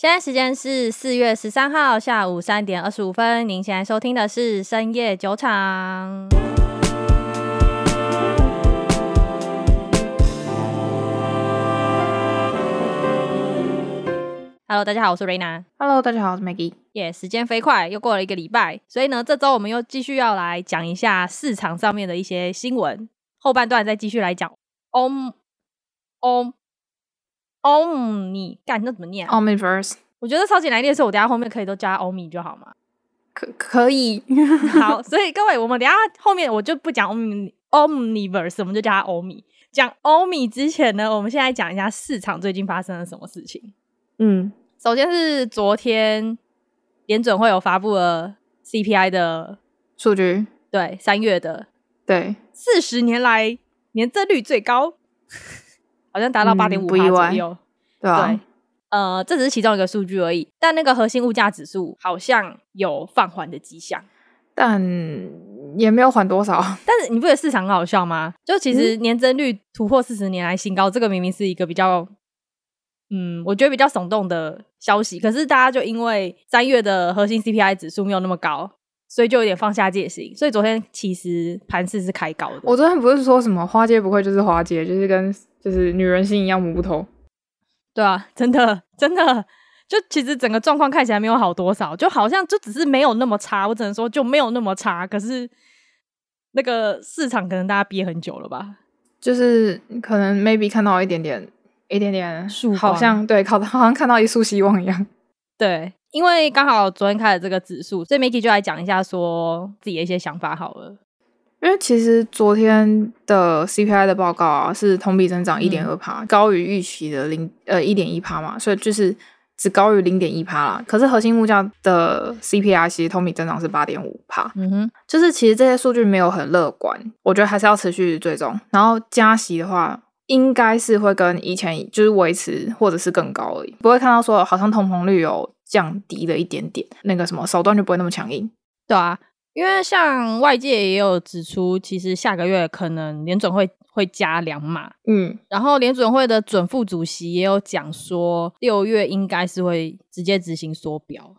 现在时间是四月十三号下午三点二十五分。您现在收听的是深夜酒场。Hello，大家好，我是瑞娜。Hello，大家好，我是 Maggie。耶，时间飞快，又过了一个礼拜，所以呢，这周我们又继续要来讲一下市场上面的一些新闻。后半段再继续来讲。Om Om Omni，干那怎么念？Omniverse。我觉得超级难念所以，我等下后面可以都加 Omni 就好吗？可可以。好，所以各位，我们等下后面我就不讲 Omni Omniverse，我们就叫它 Omni。讲 Omni 之前呢，我们现在讲一下市场最近发生了什么事情。嗯。首先是昨天联准会有发布了 CPI 的数据，对，三月的，对，四十年来年增率最高，好像达到八点五趴左右，对啊，对，呃，这只是其中一个数据而已，但那个核心物价指数好像有放缓的迹象，但也没有缓多少。但是你不觉得市场很好笑吗？就其实年增率突破四十年来新高，这个明明是一个比较。嗯，我觉得比较耸动的消息，可是大家就因为三月的核心 CPI 指数没有那么高，所以就有点放下戒心。所以昨天其实盘势是开高的。我昨天不是说什么花街不会就是花街，就是跟就是女人心一样摸不透。对啊，真的真的，就其实整个状况看起来没有好多少，就好像就只是没有那么差。我只能说就没有那么差，可是那个市场可能大家憋很久了吧，就是可能 maybe 看到一点点。一点点树，好像对，好像看到一束希望一样。对，因为刚好昨天开了这个指数，所以 Maggie 就来讲一下说自己的一些想法好了。因为其实昨天的 CPI 的报告啊，是同比增长一点二趴，高于预期的零呃一点一帕嘛，所以就是只高于零点一帕啦。可是核心物价的 CPI 其实同比增长是八点五帕，嗯哼，就是其实这些数据没有很乐观，我觉得还是要持续追踪。然后加息的话。应该是会跟以前就是维持或者是更高而已，不会看到说好像通膨率有降低了一点点，那个什么手段就不会那么强硬。对啊，因为像外界也有指出，其实下个月可能联准会会加两码，嗯，然后联准会的准副主席也有讲说，六月应该是会直接执行缩表，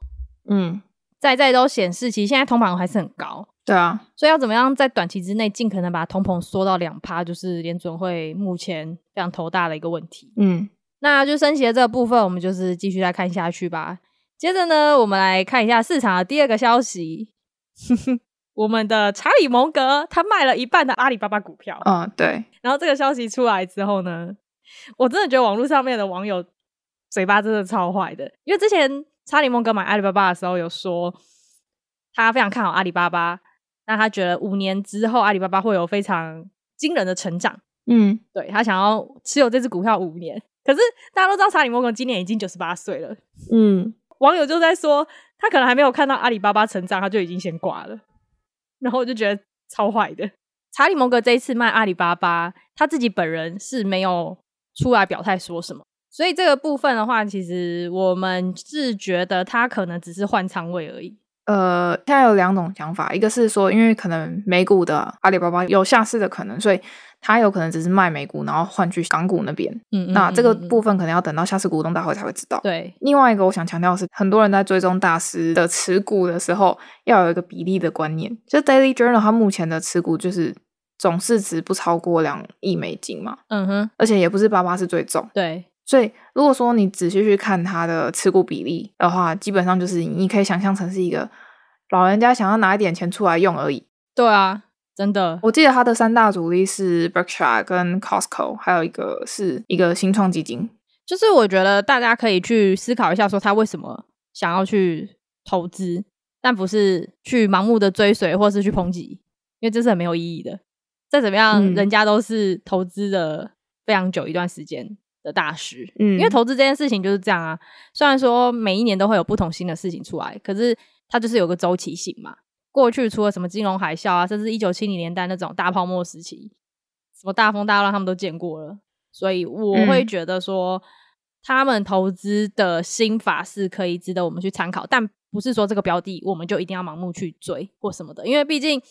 嗯，在在都显示，其实现在通膨还是很高。对啊，所以要怎么样在短期之内尽可能把通膨缩到两趴，就是联准会目前非常头大的一个问题。嗯，那就升息的这个部分，我们就是继续再看下去吧。接着呢，我们来看一下市场的第二个消息，我们的查理蒙格他卖了一半的阿里巴巴股票。嗯，对。然后这个消息出来之后呢，我真的觉得网络上面的网友嘴巴真的超坏的，因为之前查理蒙格买阿里巴巴的时候有说他非常看好阿里巴巴。那他觉得五年之后阿里巴巴会有非常惊人的成长，嗯，对，他想要持有这只股票五年。可是大家都知道查理摩根今年已经九十八岁了，嗯，网友就在说他可能还没有看到阿里巴巴成长，他就已经先挂了。然后我就觉得超坏的。查理摩格这一次卖阿里巴巴，他自己本人是没有出来表态说什么，所以这个部分的话，其实我们是觉得他可能只是换仓位而已。呃，现在有两种想法，一个是说，因为可能美股的阿里巴巴有下市的可能，所以他有可能只是卖美股，然后换去港股那边。嗯，嗯，嗯，嗯，那这个部分可能要等到下次股东大会才会知道。对。另外一个我想强调的是，很多人在追踪大师的持股的时候，要有一个比例的观念。就 Daily Journal 它目前的持股就是总市值不超过两亿美金嘛。嗯哼。而且也不是巴巴是最重。对。所以，如果说你仔细去看它的持股比例的话，基本上就是你可以想象成是一个老人家想要拿一点钱出来用而已。对啊，真的。我记得它的三大主力是 Berkshire 跟 Costco，还有一个是一个新创基金。就是我觉得大家可以去思考一下，说他为什么想要去投资，但不是去盲目的追随或是去抨击，因为这是很没有意义的。再怎么样，嗯、人家都是投资的非常久一段时间的大师，嗯，因为投资这件事情就是这样啊。虽然说每一年都会有不同新的事情出来，可是它就是有个周期性嘛。过去除了什么金融海啸啊，甚至一九七零年代那种大泡沫时期，什么大风大浪他们都见过了。所以我会觉得说，嗯、他们投资的心法是可以值得我们去参考，但不是说这个标的我们就一定要盲目去追或什么的。因为毕竟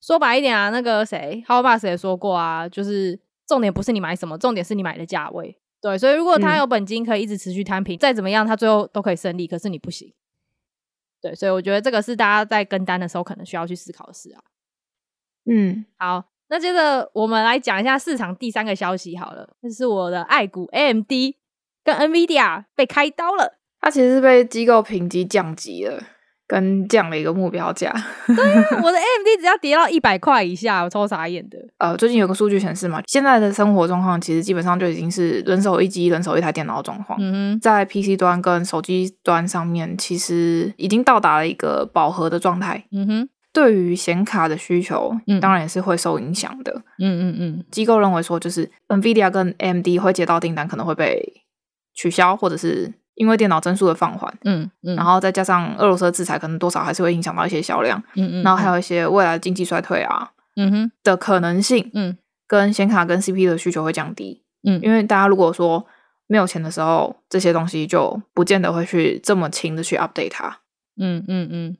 说白一点啊，那个谁，Howard Marks 也说过啊，就是重点不是你买什么，重点是你买的价位。对，所以如果他有本金可以一直持续摊平，嗯、再怎么样他最后都可以胜利，可是你不行。对，所以我觉得这个是大家在跟单的时候可能需要去思考的事啊。嗯，好，那接着我们来讲一下市场第三个消息好了，这是我的爱股 AMD 跟 NVIDIA 被开刀了，它其实是被机构评级降级了。跟降了一个目标价，对、啊，我的 AMD 只要跌到一百块以下，我超傻眼的。呃，最近有个数据显示嘛，现在的生活状况其实基本上就已经是人手一机、人手一台电脑的状况。嗯哼，在 PC 端跟手机端上面，其实已经到达了一个饱和的状态。嗯哼，对于显卡的需求，嗯、当然也是会受影响的。嗯嗯嗯，机构认为说，就是 NVIDIA 跟 AMD 会接到订单，可能会被取消，或者是。因为电脑帧数的放缓，嗯嗯，然后再加上俄罗斯的制裁，可能多少还是会影响到一些销量，嗯嗯，然后还有一些未来的经济衰退啊，嗯哼。的可能性，嗯，跟显卡跟 CPU 的需求会降低，嗯，因为大家如果说没有钱的时候，这些东西就不见得会去这么勤的去 update 它，嗯嗯嗯，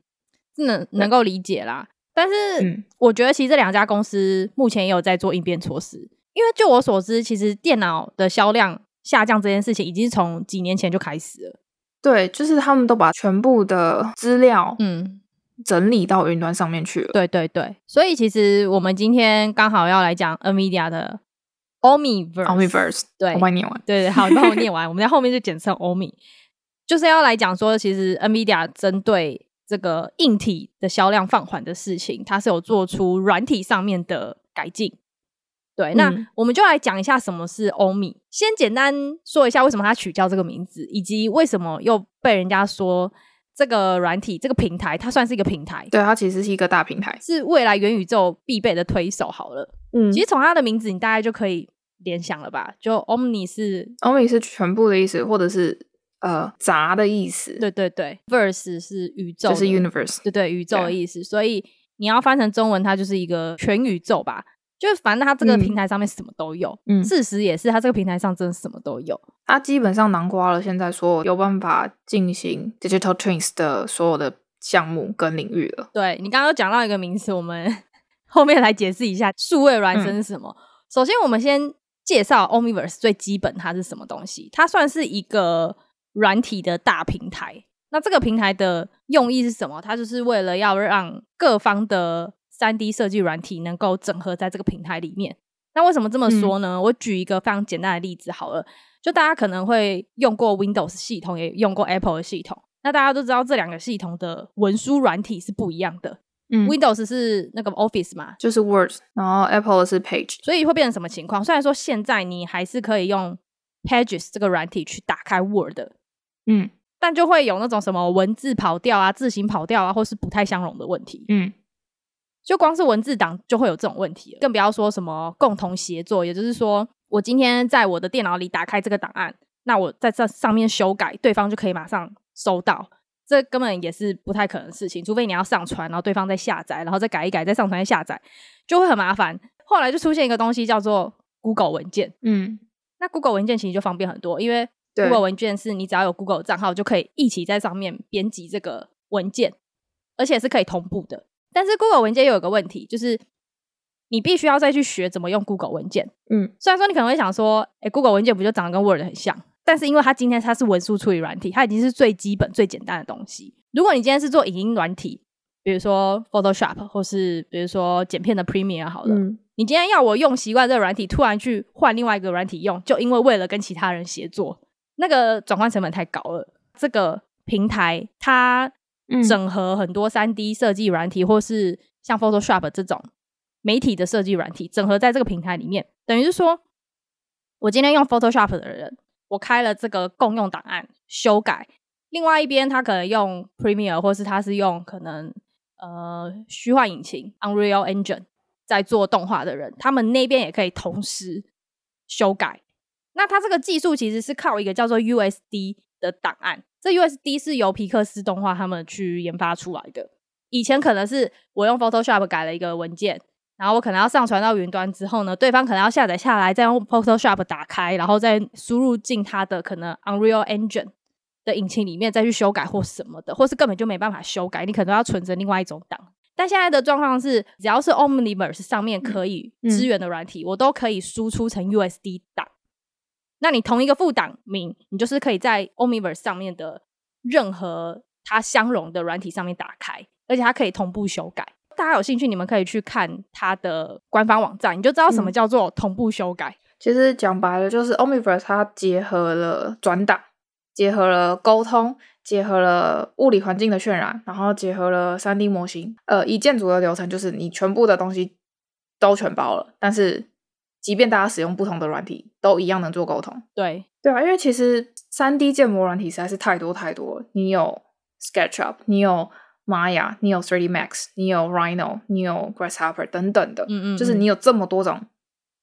是能能够理解啦，但是我觉得其实这两家公司目前也有在做应变措施，因为就我所知，其实电脑的销量。下降这件事情已经从几年前就开始了。对，就是他们都把全部的资料嗯整理到云端上面去了。对对对，所以其实我们今天刚好要来讲 NVIDIA 的 Omniverse。Omniverse，对，我帮你念完。对对，好，你帮我念完，我们在后面就简称 Omni，就是要来讲说，其实 NVIDIA 针对这个硬体的销量放缓的事情，它是有做出软体上面的改进。对，那我们就来讲一下什么是欧米。嗯、先简单说一下为什么它取叫这个名字，以及为什么又被人家说这个软体、这个平台，它算是一个平台。对，它其实是一个大平台，是未来元宇宙必备的推手。好了，嗯，其实从它的名字，你大概就可以联想了吧？就 Omni 是 Omni 是全部的意思，或者是呃杂的意思。对对对，Verse 是宇宙，就是 Universe，对对，宇宙的意思。所以你要翻成中文，它就是一个全宇宙吧。就是反正它这个平台上面什么都有，嗯，事实也是它这个平台上真的什么都有。它基本上囊括了现在所有有办法进行 digital twins 的所有的项目跟领域了。对，你刚刚有讲到一个名词，我们 后面来解释一下数位孪生是什么。嗯、首先，我们先介绍 Omniverse 最基本它是什么东西。它算是一个软体的大平台。那这个平台的用意是什么？它就是为了要让各方的三 D 设计软体能够整合在这个平台里面。那为什么这么说呢？嗯、我举一个非常简单的例子好了，就大家可能会用过 Windows 系统，也用过 Apple 的系统。那大家都知道这两个系统的文书软体是不一样的。嗯，Windows 是那个 Office 嘛，就是 Word，然后 Apple 是 Page，所以会变成什么情况？虽然说现在你还是可以用 Pages 这个软体去打开 Word，嗯，但就会有那种什么文字跑掉啊、字形跑掉啊，或是不太相容的问题。嗯。就光是文字档就会有这种问题了，更不要说什么共同协作。也就是说，我今天在我的电脑里打开这个档案，那我在这上面修改，对方就可以马上收到。这根本也是不太可能的事情，除非你要上传，然后对方再下载，然后再改一改，再上传再下载，就会很麻烦。后来就出现一个东西叫做 Google 文件，嗯，那 Google 文件其实就方便很多，因为 Google 文件是你只要有 Google 账号就可以一起在上面编辑这个文件，而且是可以同步的。但是 Google 文件又有个问题，就是你必须要再去学怎么用 Google 文件。嗯，虽然说你可能会想说，哎、欸，Google 文件不就长得跟 Word 很像？但是因为它今天它是文书处理软体，它已经是最基本、最简单的东西。如果你今天是做影音软体，比如说 Photoshop 或是比如说剪片的 Premiere 好了，嗯、你今天要我用习惯这个软体，突然去换另外一个软体用，就因为为了跟其他人协作，那个转换成本太高了。这个平台它。整合很多三 D 设计软体，或是像 Photoshop 这种媒体的设计软体，整合在这个平台里面，等于是说，我今天用 Photoshop 的人，我开了这个共用档案修改，另外一边他可能用 Premiere，或是他是用可能呃虚幻引擎 Unreal Engine 在做动画的人，他们那边也可以同时修改。那他这个技术其实是靠一个叫做 USD 的档案。这 USD 是由皮克斯动画他们去研发出来的。以前可能是我用 Photoshop 改了一个文件，然后我可能要上传到云端之后呢，对方可能要下载下来，再用 Photoshop 打开，然后再输入进他的可能 Unreal Engine 的引擎里面再去修改或什么的，或是根本就没办法修改，你可能要存着另外一种档。但现在的状况是，只要是 Omniverse 上面可以支援的软体，嗯、我都可以输出成 USD 档。那你同一个副档名，你就是可以在 Omniverse 上面的任何它相容的软体上面打开，而且它可以同步修改。大家有兴趣，你们可以去看它的官方网站，你就知道什么叫做同步修改。嗯、其实讲白了，就是 Omniverse 它结合了转档，结合了沟通，结合了物理环境的渲染，然后结合了三 D 模型。呃，一建筑的流程，就是你全部的东西都全包了，但是。即便大家使用不同的软体，都一样能做沟通。对对啊，因为其实三 D 建模软体实在是太多太多了。你有 SketchUp，你有 Maya，你有 3D Max，你有 Rhino，你有 Grasshopper 等等的。嗯，嗯嗯，就是你有这么多种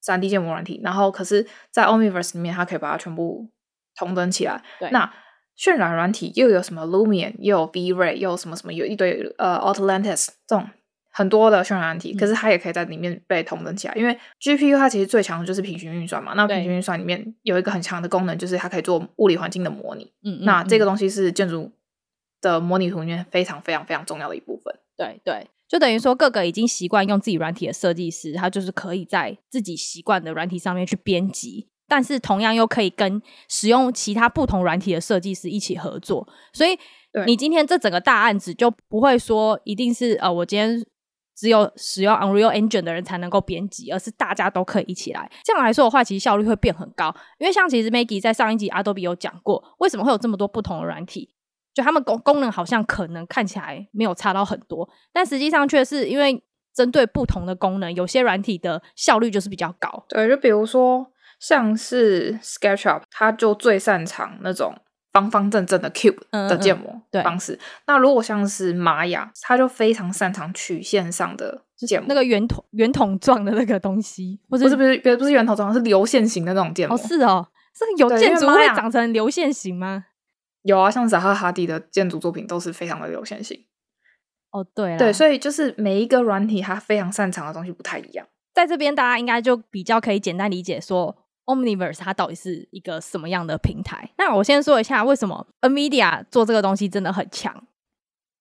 三 D 建模软体，然后可是，在 Omniverse 里面，它可以把它全部同等起来。对，那渲染软体又有什么 Lumion，又有 V-Ray，又有什么什么，有一堆呃 Autolantis 这种。很多的渲染软体，可是它也可以在里面被同等起来，嗯、因为 GPU 它其实最强的就是平行运算嘛。那平行运算里面有一个很强的功能，就是它可以做物理环境的模拟。嗯，嗯，嗯，那这个东西是建筑的模拟图里面非常非常非常重要的一部分。对对，就等于说各个已经习惯用自己软体的设计师，他就是可以在自己习惯的软体上面去编辑，但是同样又可以跟使用其他不同软体的设计师一起合作。所以你今天这整个大案子就不会说一定是呃，我今天。只有使用 Unreal Engine 的人才能够编辑，而是大家都可以一起来。这样来说的话，其实效率会变很高。因为像其实 Maggie 在上一集 Adobe 有讲过，为什么会有这么多不同的软体，就他们功功能好像可能看起来没有差到很多，但实际上却是因为针对不同的功能，有些软体的效率就是比较高。对，就比如说像是 SketchUp，它就最擅长那种。方方正正的 cube 的建模方式。嗯嗯，那如果像是玛雅，它就非常擅长曲线上的建模，那个圆筒圆筒状的那个东西，不是不是不是不是圆筒状，是流线型的那种建模。哦，是哦，是有建筑会长成流线型吗？有啊，像扎哈哈迪的建筑作品都是非常的流线型。哦，对，对，所以就是每一个软体它非常擅长的东西不太一样。在这边大家应该就比较可以简单理解说。Omniverse 它到底是一个什么样的平台？那我先说一下为什么 NVIDIA 做这个东西真的很强，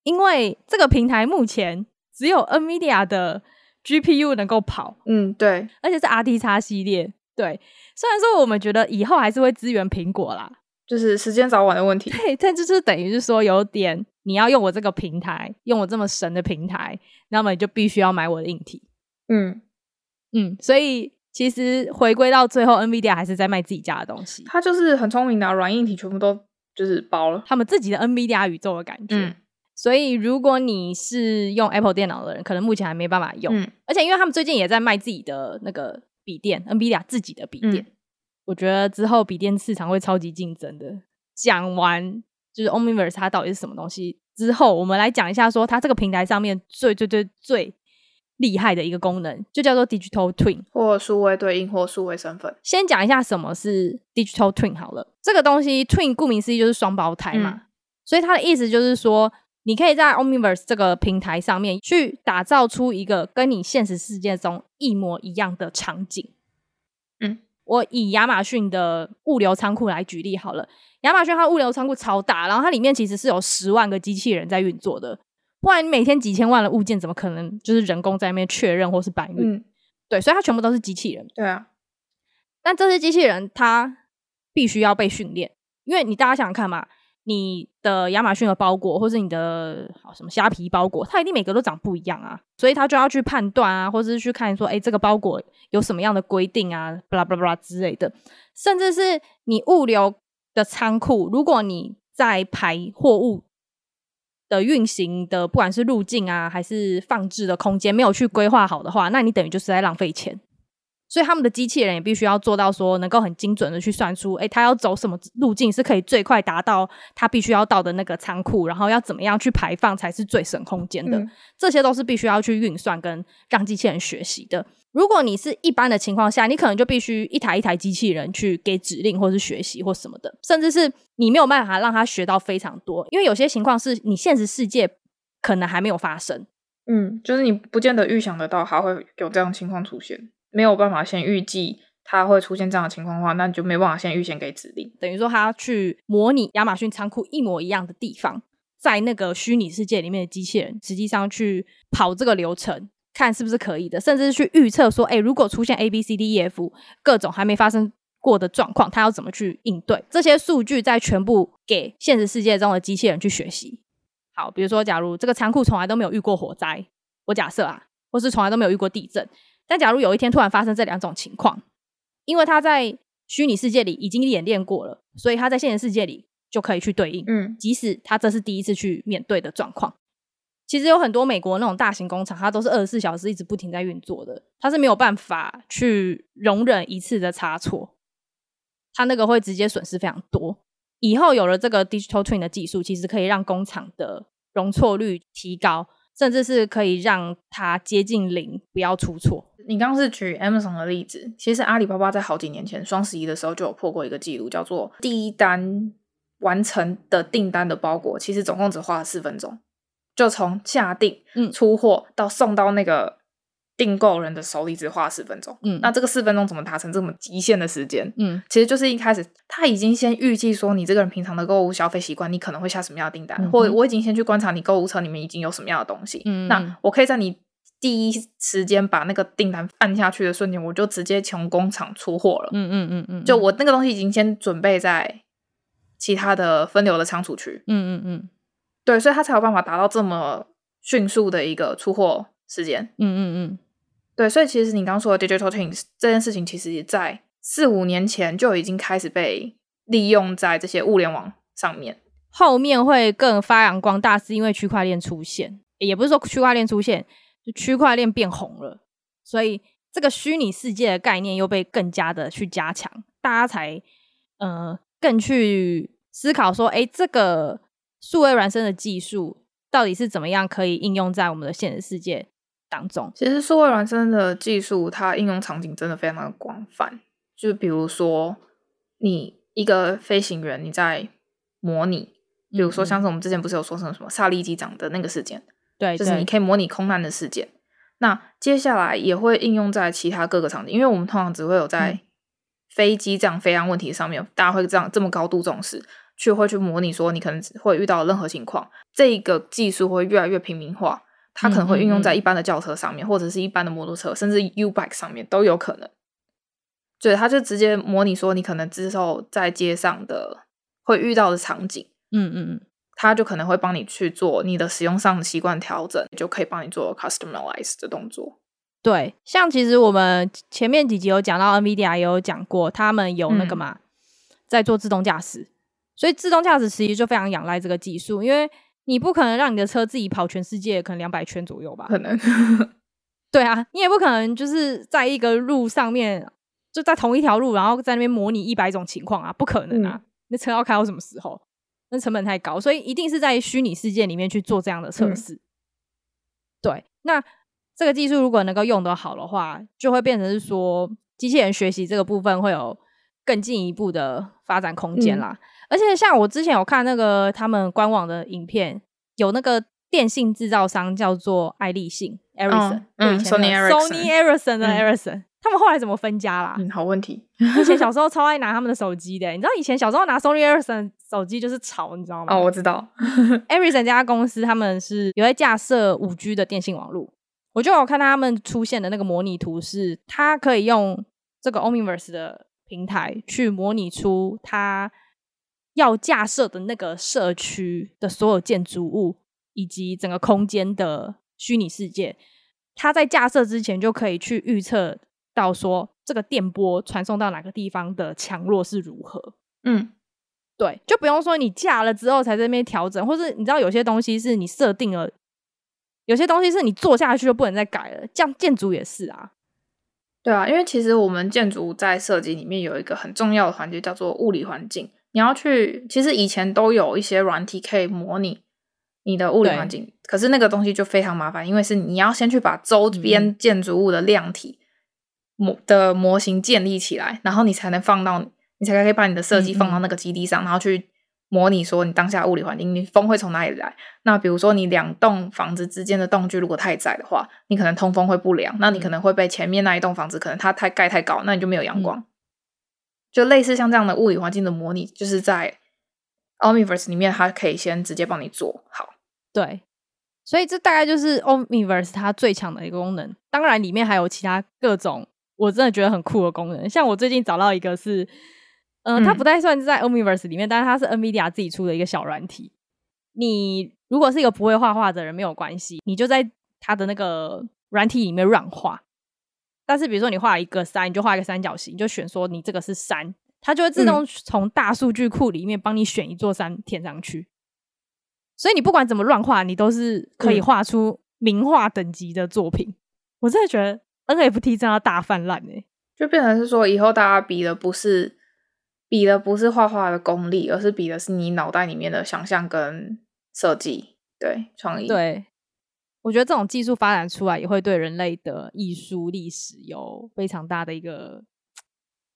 因为这个平台目前只有 NVIDIA 的 GPU 能够跑，嗯，对，而且是 RTX 系列，对。虽然说我们觉得以后还是会支援苹果啦，就是时间早晚的问题，对，但就是等于是说有点你要用我这个平台，用我这么神的平台，那么你就必须要买我的硬体，嗯嗯，所以。其实回归到最后，NVIDIA 还是在卖自己家的东西。它就是很聪明的，软硬体全部都就是包了，他们自己的 NVIDIA 宇宙的感觉。嗯，所以如果你是用 Apple 电脑的人，可能目前还没办法用。嗯，而且因为他们最近也在卖自己的那个笔电，NVIDIA 自己的笔电。嗯，我觉得之后笔电市场会超级竞争的。讲完就是 Omniverse 它到底是什么东西之后，我们来讲一下说它这个平台上面最最最最。厉害的一个功能，就叫做 Digital Twin，或数位对应，或数位身份。先讲一下什么是 Digital Twin 好了。这个东西 Twin 顾名思义就是双胞胎嘛，嗯、所以它的意思就是说，你可以在 Omniverse 这个平台上面去打造出一个跟你现实世界中一模一样的场景。嗯，我以亚马逊的物流仓库来举例好了。亚马逊它物流仓库超大，然后它里面其实是有十万个机器人在运作的。不然你每天几千万的物件，怎么可能就是人工在那边确认或是搬运？嗯，对，所以它全部都是机器人。对啊，但这些机器人它必须要被训练，因为你大家想想看嘛，你的亚马逊的包裹，或是你的好什么虾皮包裹，它一定每个都长不一样啊，所以它就要去判断啊，或者是去看说，哎，这个包裹有什么样的规定啊，巴拉巴拉巴拉之类的，甚至是你物流的仓库，如果你在排货物。的运行的，不管是路径啊，还是放置的空间，没有去规划好的话，那你等于就是在浪费钱。所以他们的机器人也必须要做到说，能够很精准的去算出，诶，他要走什么路径是可以最快达到他必须要到的那个仓库，然后要怎么样去排放才是最省空间的。嗯、这些都是必须要去运算跟让机器人学习的。如果你是一般的情况下，你可能就必须一台一台机器人去给指令，或是学习或什么的，甚至是你没有办法让他学到非常多，因为有些情况是你现实世界可能还没有发生。嗯，就是你不见得预想得到还会有这样的情况出现，没有办法先预计它会出现这样的情况的话，那你就没办法先预先给指令。等于说，他去模拟亚马逊仓库一模一样的地方，在那个虚拟世界里面的机器人，实际上去跑这个流程。看是不是可以的，甚至是去预测说，诶，如果出现 A B C D E F 各种还没发生过的状况，它要怎么去应对？这些数据再全部给现实世界中的机器人去学习。好，比如说，假如这个仓库从来都没有遇过火灾，我假设啊，或是从来都没有遇过地震，但假如有一天突然发生这两种情况，因为它在虚拟世界里已经演练过了，所以它在现实世界里就可以去对应。嗯，即使它这是第一次去面对的状况。其实有很多美国那种大型工厂，它都是二十四小时一直不停在运作的，它是没有办法去容忍一次的差错，它那个会直接损失非常多。以后有了这个 digital twin 的技术，其实可以让工厂的容错率提高，甚至是可以让它接近零，不要出错。你刚刚是举 Amazon 的例子，其实阿里巴巴在好几年前双十一的时候就有破过一个记录，叫做第一单完成的订单的包裹，其实总共只花了四分钟。就从下定、出货到送到那个订购人的手里，只花十分钟。嗯，那这个四分钟怎么达成这么极限的时间？嗯，其实就是一开始他已经先预计说你这个人平常的购物消费习惯，你可能会下什么样的订单，嗯、或者我已经先去观察你购物车里面已经有什么样的东西。嗯，那我可以在你第一时间把那个订单按下去的瞬间，我就直接从工厂出货了。嗯嗯嗯嗯，就我那个东西已经先准备在其他的分流的仓储区。嗯嗯嗯。对，所以他才有办法达到这么迅速的一个出货时间。嗯嗯嗯，对，所以其实你刚刚说的 digital twins 这件事情，其实也在四五年前就已经开始被利用在这些物联网上面。后面会更发扬光大，是因为区块链出现，也不是说区块链出现，就区块链变红了，所以这个虚拟世界的概念又被更加的去加强，大家才呃更去思考说，哎，这个。数位孪生的技术到底是怎么样可以应用在我们的现实世界当中？其实数位孪生的技术，它应用场景真的非常的广泛。就比如说，你一个飞行员，你在模拟，比如说像是我们之前不是有说成什么萨利机长的那个事件，对，就是你可以模拟空难的事件。那接下来也会应用在其他各个场景，因为我们通常只会有在飞机这样飞安问题上面，大家会这样这么高度重视。去会去模拟说你可能会遇到任何情况，这个技术会越来越平民化，它可能会运用在一般的轿车上面，嗯嗯嗯，或者是一般的摩托车，甚至 U-bike 上面都有可能。对，它就直接模拟说你可能之后在街上的会遇到的场景，嗯嗯嗯，它就可能会帮你去做你的使用上的习惯调整，就可以帮你做 customize 的动作。对，像其实我们前面几集有讲到 NVIDIA 也有讲过，他们有那个嘛，嗯、在做自动驾驶。所以自动驾驶其实就非常仰赖这个技术，因为你不可能让你的车自己跑全世界，可能两百圈左右吧？可能。对啊，你也不可能就是在一个路上面，就在同一条路，然后在那边模拟一百种情况啊，不可能啊！嗯、那车要开到什么时候？那成本太高，所以一定是在虚拟世界里面去做这样的测试。嗯、对，那这个技术如果能够用得好的话，就会变成是说机器人学习这个部分会有更进一步的发展空间啦。嗯而且像我之前有看那个他们官网的影片，有那个电信制造商叫做爱立信 （Ericsson），嗯，Sony Ericsson 的 Ericsson，他们后来怎么分家啦？嗯，好问题。以前小 时候超爱拿他们的手机的，你知道以前小时候拿 Sony Ericsson 手机就是潮，你知道吗？哦，我知道。Ericsson 这家公司他们是有在架设五 G 的电信网络，我就有看到他们出现的那个模拟图，是它可以用这个 Omniverse 的平台去模拟出它。要架设的那个社区的所有建筑物以及整个空间的虚拟世界，它在架设之前就可以去预测到说这个电波传送到哪个地方的强弱是如何。嗯，对，就不用说你架了之后才在那边调整，或是你知道有些东西是你设定了，有些东西是你做下去就不能再改了。这样建筑也是啊，对啊，因为其实我们建筑在设计里面有一个很重要的环节叫做物理环境。你要去，其实以前都有一些软体可以模拟你的物理环境，可是那个东西就非常麻烦，因为是你要先去把周边建筑物的量体模、嗯、的模型建立起来，然后你才能放到，你才可以把你的设计放到那个基地上，嗯嗯然后去模拟说你当下物理环境，你风会从哪里来？那比如说你两栋房子之间的栋距如果太窄的话，你可能通风会不良，那你可能会被前面那一栋房子可能它太盖太高，那你就没有阳光。嗯就类似像这样的物理环境的模拟，就是在 Omniverse 里面，它可以先直接帮你做好。对，所以这大概就是 Omniverse 它最强的一个功能。当然，里面还有其他各种我真的觉得很酷的功能。像我最近找到一个是，嗯、呃，它不太算是在 Omniverse 里面，但是它是 NVIDIA 自己出的一个小软体。你如果是一个不会画画的人，没有关系，你就在它的那个软体里面乱画。但是比如说你画一个山，你就画一个三角形，你就选说你这个是山，它就会自动从大数据库里面帮你选一座山填上去。嗯、所以你不管怎么乱画，你都是可以画出名画等级的作品。嗯、我真的觉得 NFT 真的大泛滥哎，就变成是说以后大家比的不是比的不是画画的功力，而是比的是你脑袋里面的想象跟。设计对创意，对，我觉得这种技术发展出来，也会对人类的艺术历史有非常大的一个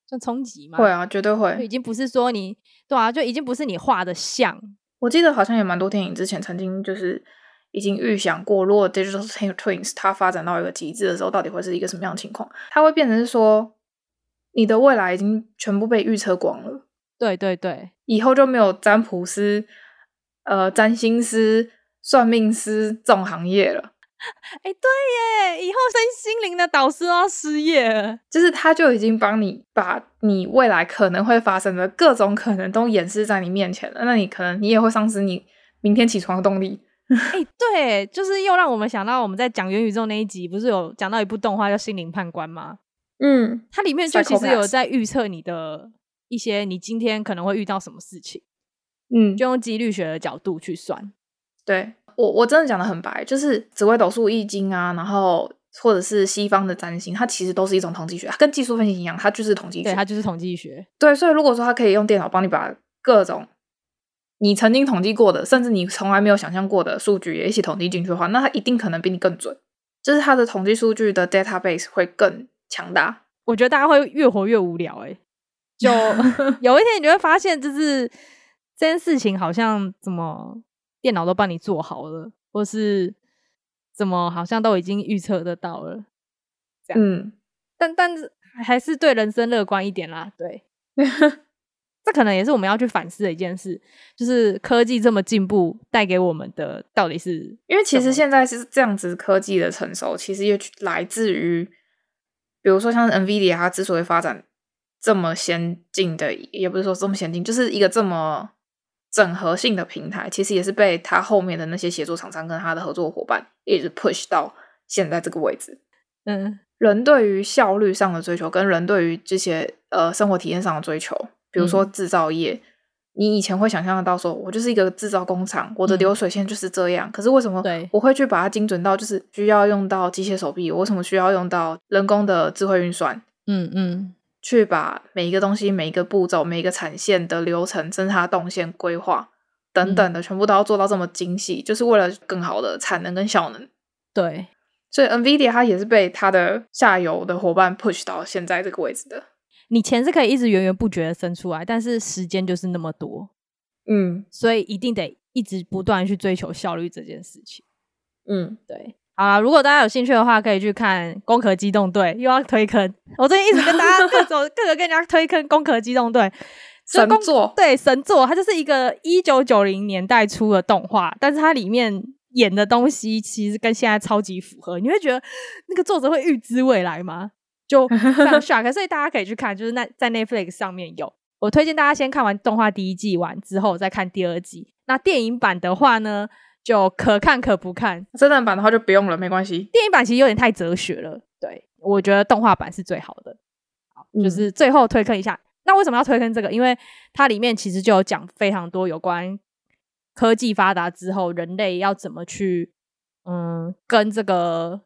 算冲击嘛？会啊，绝对会。已经不是说你对啊，就已经不是你画的像。我记得好像有蛮多电影之前曾经就是已经预想过，如果 Digital Twins 它发展到一个极致的时候，到底会是一个什么样的情况？它会变成是说，你的未来已经全部被预测光了。对对对，以后就没有占卜师。呃，占星师、算命师这种行业了，哎、欸，对耶，以后身心灵的导师都要失业了，就是他就已经帮你把你未来可能会发生的各种可能都演示在你面前了，那你可能你也会丧失你明天起床的动力。哎、欸，对，就是又让我们想到我们在讲元宇宙那一集，不是有讲到一部动画叫《心灵判官》吗？嗯，它里面就其实有在预测你的一些你今天可能会遇到什么事情。嗯，就用几率学的角度去算。对，我我真的讲的很白，就是紫微斗数、易经啊，然后或者是西方的占星，它其实都是一种统计学，它跟技术分析一样，它就是统计学。对，它就是统计学。对，所以如果说它可以用电脑帮你把各种你曾经统计过的，甚至你从来没有想象过的数据也一起统计进去的话，那它一定可能比你更准，就是它的统计数据的 database 会更强大。我觉得大家会越活越无聊，欸，哎，就 有一天你就会发现，就是。这件事情好像怎么电脑都帮你做好了，或是怎么好像都已经预测得到了，这样。嗯，但但是还是对人生乐观一点啦。对，这可能也是我们要去反思的一件事，就是科技这么进步带给我们的到底是？因为其实现在是这样子，科技的成熟其实也来自于，比如说像 NVIDIA 它之所以发展这么先进的，也不是说这么先进，就是一个这么。整合性的平台其实也是被他后面的那些协作厂商跟他的合作伙伴一直 push 到现在这个位置。嗯，人对于效率上的追求，跟人对于这些呃生活体验上的追求，比如说制造业，嗯、你以前会想象得到说，我就是一个制造工厂，我的流水线就是这样。嗯、可是为什么我会去把它精准到，就是需要用到机械手臂？我为什么需要用到人工的智慧运算？嗯嗯。嗯去把每一个东西、每一个步骤、每一个产线的流程、甚至它动线规划等等的，嗯、全部都要做到这么精细，就是为了更好的产能跟效能。对，所以 NVIDIA 它也是被它的下游的伙伴 push 到现在这个位置的。你钱是可以一直源源不绝的生出来，但是时间就是那么多，嗯，所以一定得一直不断去追求效率这件事情。嗯，对。好啦，如果大家有兴趣的话，可以去看《攻壳机动队》，又要推坑。我最近一直跟大家 各种各个跟人家推坑《攻壳机动队》神作，对神作，它就是一个一九九零年代出的动画，但是它里面演的东西其实跟现在超级符合。你会觉得那个作者会预知未来吗？就非常 shock，所以大家可以去看，就是那在 Netflix 上面有。我推荐大家先看完动画第一季完之后再看第二季。那电影版的话呢？就可看可不看，真人版的话就不用了，没关系。电影版其实有点太哲学了，对，我觉得动画版是最好的。好，就是最后推坑一下，嗯、那为什么要推坑这个？因为它里面其实就有讲非常多有关科技发达之后，人类要怎么去，嗯，跟这个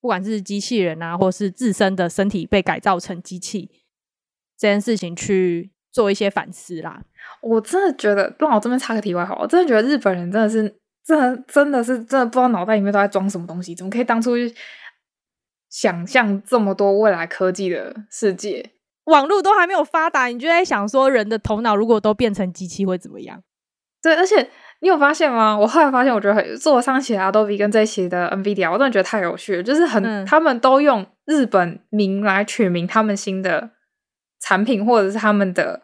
不管是机器人啊，或是自身的身体被改造成机器这件事情去做一些反思啦。我真的觉得，让我这边插个题外话，我真的觉得日本人真的是。这真的是真的不知道脑袋里面都在装什么东西，怎么可以当初想象这么多未来科技的世界？网络都还没有发达，你就在想说人的头脑如果都变成机器会怎么样？对，而且你有发现吗？我后来发现，我觉得很做上写的 Adobe 跟这一期的 NVIDIA，我真的觉得太有趣了，就是很、嗯、他们都用日本名来取名他们新的产品，或者是他们的。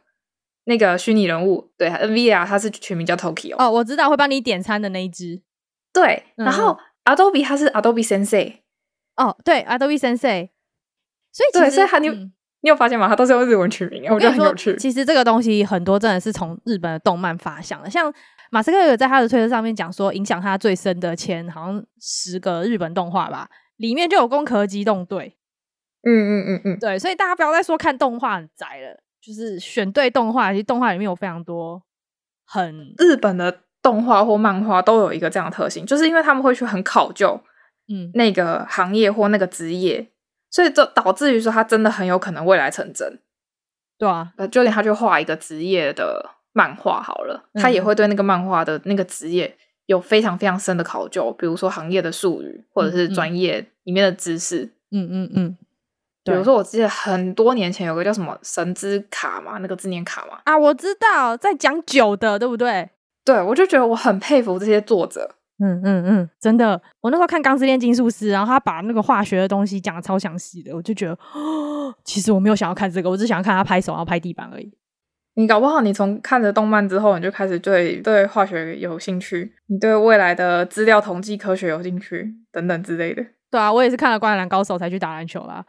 那个虚拟人物，对，NVIDIA 它是取名叫 Tokyo。哦，我知道会帮你点餐的那一只。对，然后 Adobe 它是 Adobe Sensei。哦，对，Adobe Sensei。所以其实对，所以他你、嗯、你有发现吗？他都是用日文取名，我觉得很有趣。其实这个东西很多真的是从日本的动漫发想的，像马斯克有在他的推特上面讲说，影响他最深的前好像十个日本动画吧，里面就有《攻壳机动队》。嗯嗯嗯嗯，对，所以大家不要再说看动画很宅了，就是选对动画，其实动画里面有非常多很日本的动画或漫画都有一个这样的特性，就是因为他们会去很考究，嗯，那个行业或那个职业，嗯、所以这导致于说他真的很有可能未来成真。对啊，呃，就连他去画一个职业的漫画好了，嗯、他也会对那个漫画的那个职业有非常非常深的考究，比如说行业的术语或者是专业里面的知识。嗯嗯嗯。比如说，我记得很多年前有个叫什么神之卡嘛，那个字念卡嘛。啊，我知道，在讲酒的，对不对？对，我就觉得我很佩服这些作者。嗯嗯嗯，真的，我那时候看《钢之炼金术师》，然后他把那个化学的东西讲的超详细的，我就觉得，哦，其实我没有想要看这个，我只想要看他拍手，然后拍地板而已。你搞不好，你从看着动漫之后，你就开始对对化学有兴趣，你对未来的资料统计科学有兴趣，等等之类的。对啊，我也是看了《灌篮高手》才去打篮球啦。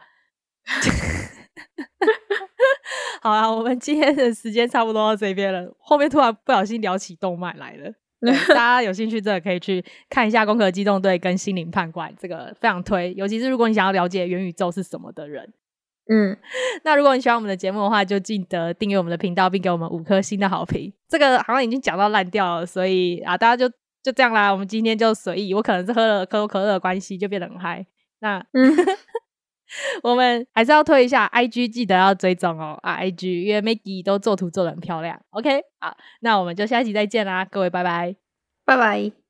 好啦，我们今天的时间差不多到这边了。后面突然不小心聊起动漫来了，大家有兴趣真的可以去看一下《攻壳机动队》跟《心灵判官》，这个非常推。尤其是如果你想要了解元宇宙是什么的人，嗯，那如果你喜欢我们的节目的话，就记得订阅我们的频道，并给我们五颗星的好评。这个好像已经讲到烂掉了，所以啊，大家就就这样啦。我们今天就随意，我可能是喝了可口可乐的关系，就变得很嗨。那嗯。我们还是要推一下 IG，记得要追踪哦啊！IG，因为 Maggie 都做图做得很漂亮。OK，好，那我们就下期再见啦，各位拜拜，拜拜。